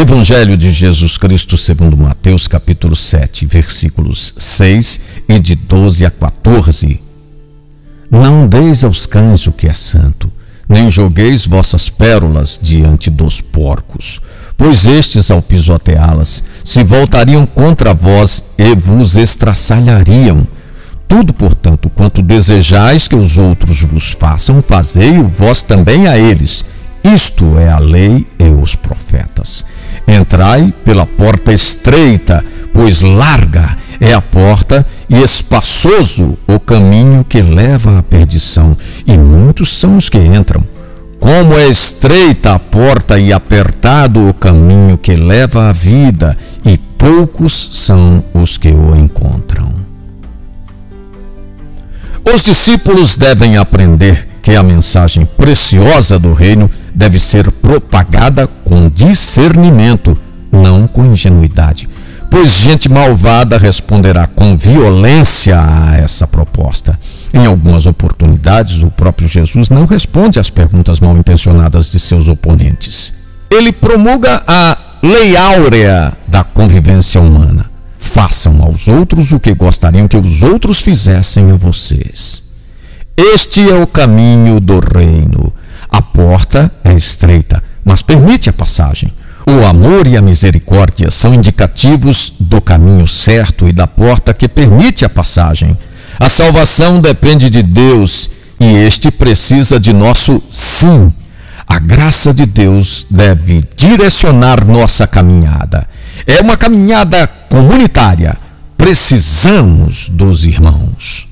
Evangelho de Jesus Cristo segundo Mateus, capítulo 7, versículos 6 e de 12 a 14. Não deis aos cães o que é santo, nem jogueis vossas pérolas diante dos porcos, pois estes, ao pisoteá-las, se voltariam contra vós e vos estraçalhariam. Tudo, portanto, quanto desejais que os outros vos façam, fazei-o vós também a eles. Isto é a lei os profetas. Entrai pela porta estreita, pois larga é a porta e espaçoso o caminho que leva à perdição, e muitos são os que entram. Como é estreita a porta e apertado o caminho que leva à vida, e poucos são os que o encontram. Os discípulos devem aprender que a mensagem preciosa do reino deve ser propagada com discernimento, não com ingenuidade, pois gente malvada responderá com violência a essa proposta. Em algumas oportunidades, o próprio Jesus não responde às perguntas mal intencionadas de seus oponentes. Ele promulga a lei áurea da convivência humana. Façam aos outros o que gostariam que os outros fizessem a vocês. Este é o caminho do reino. A porta é estreita, mas permite a passagem. O amor e a misericórdia são indicativos do caminho certo e da porta que permite a passagem. A salvação depende de Deus e este precisa de nosso sim. A graça de Deus deve direcionar nossa caminhada. É uma caminhada comunitária. Precisamos dos irmãos.